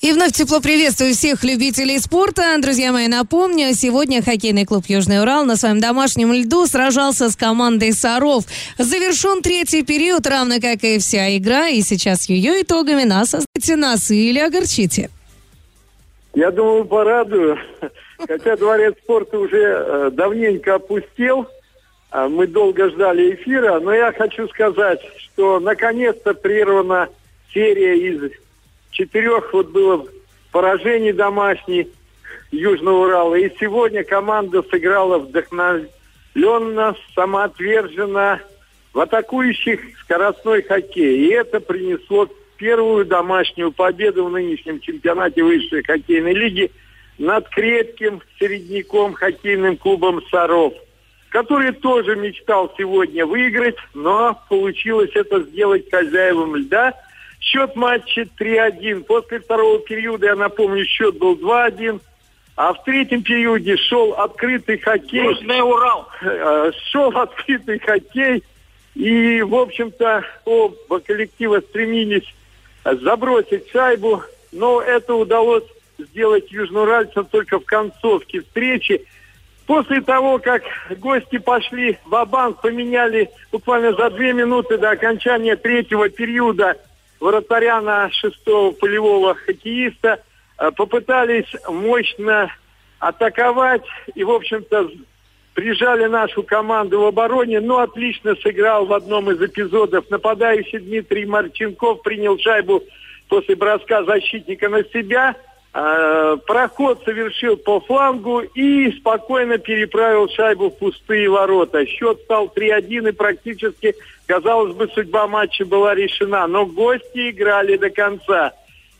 И вновь тепло приветствую всех любителей спорта. Друзья мои, напомню, сегодня хоккейный клуб «Южный Урал» на своем домашнем льду сражался с командой «Саров». Завершен третий период, равно как и вся игра, и сейчас ее итогами нас оставите нас или огорчите. Я думаю, порадую. Хотя дворец спорта уже э, давненько опустел. А Мы долго ждали эфира, но я хочу сказать, что наконец-то прервана серия из четырех вот было поражений домашних Южного Урала. И сегодня команда сыграла вдохновленно, самоотверженно в атакующих скоростной хоккей. И это принесло первую домашнюю победу в нынешнем чемпионате высшей хоккейной лиги над крепким середняком хоккейным клубом «Саров», который тоже мечтал сегодня выиграть, но получилось это сделать хозяевам льда – Счет матча 3-1. После второго периода, я напомню, счет был 2-1. А в третьем периоде шел открытый хоккей. Южный Урал. Э, Шел открытый хоккей. И, в общем-то, оба коллектива стремились забросить шайбу. Но это удалось сделать южноуральцам только в концовке встречи. После того, как гости пошли в банк поменяли буквально за две минуты до окончания третьего периода вратаря на шестого полевого хоккеиста, э, попытались мощно атаковать и, в общем-то, прижали нашу команду в обороне, но отлично сыграл в одном из эпизодов. Нападающий Дмитрий Марченков принял шайбу после броска защитника на себя – проход совершил по флангу и спокойно переправил шайбу в пустые ворота. Счет стал 3-1 и практически, казалось бы, судьба матча была решена. Но гости играли до конца.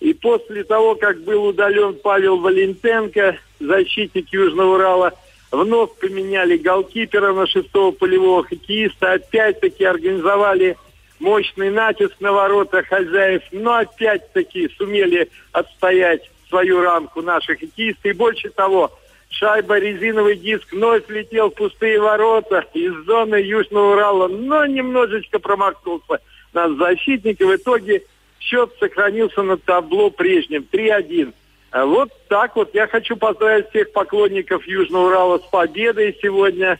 И после того, как был удален Павел Валентенко, защитник Южного Урала, вновь поменяли голкипера на шестого полевого хоккеиста, опять-таки организовали мощный натиск на ворота хозяев, но опять-таки сумели отстоять свою рамку наших хоккеисты. И больше того, шайба, резиновый диск вновь летел в пустые ворота из зоны Южного Урала, но немножечко промахнулся наш защитник. И в итоге счет сохранился на табло прежним. 3-1. А вот так вот. Я хочу поздравить всех поклонников Южного Урала с победой сегодня.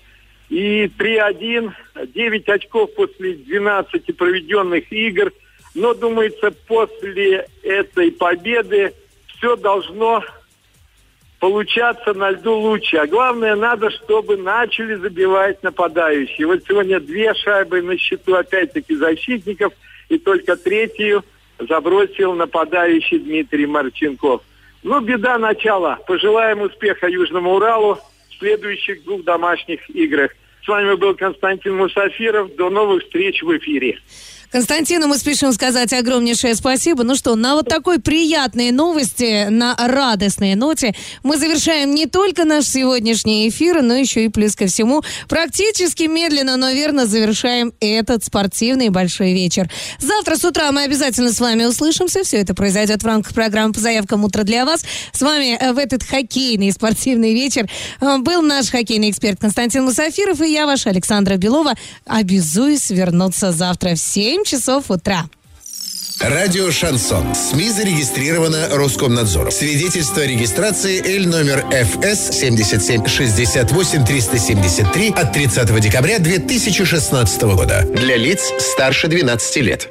И 3-1, 9 очков после 12 проведенных игр. Но, думается, после этой победы все должно получаться на льду лучше. А главное, надо, чтобы начали забивать нападающие. Вот сегодня две шайбы на счету, опять-таки, защитников, и только третью забросил нападающий Дмитрий Марченков. Ну, беда начала. Пожелаем успеха Южному Уралу в следующих двух домашних играх. С вами был Константин Мусафиров. До новых встреч в эфире. Константину мы спешим сказать огромнейшее спасибо. Ну что, на вот такой приятной новости, на радостной ноте мы завершаем не только наш сегодняшний эфир, но еще и плюс ко всему практически медленно, но верно завершаем этот спортивный большой вечер. Завтра с утра мы обязательно с вами услышимся. Все это произойдет в рамках программы по заявкам «Утро для вас». С вами э, в этот хоккейный спортивный вечер э, был наш хоккейный эксперт Константин Мусафиров и я, ваша Александра Белова. Обязуюсь вернуться завтра в 7 7 часов утра. Радио «Шансон». СМИ зарегистрировано Роскомнадзором. Свидетельство о регистрации Л номер ФС 77 68 373 от 30 декабря 2016 года. Для лиц старше 12 лет.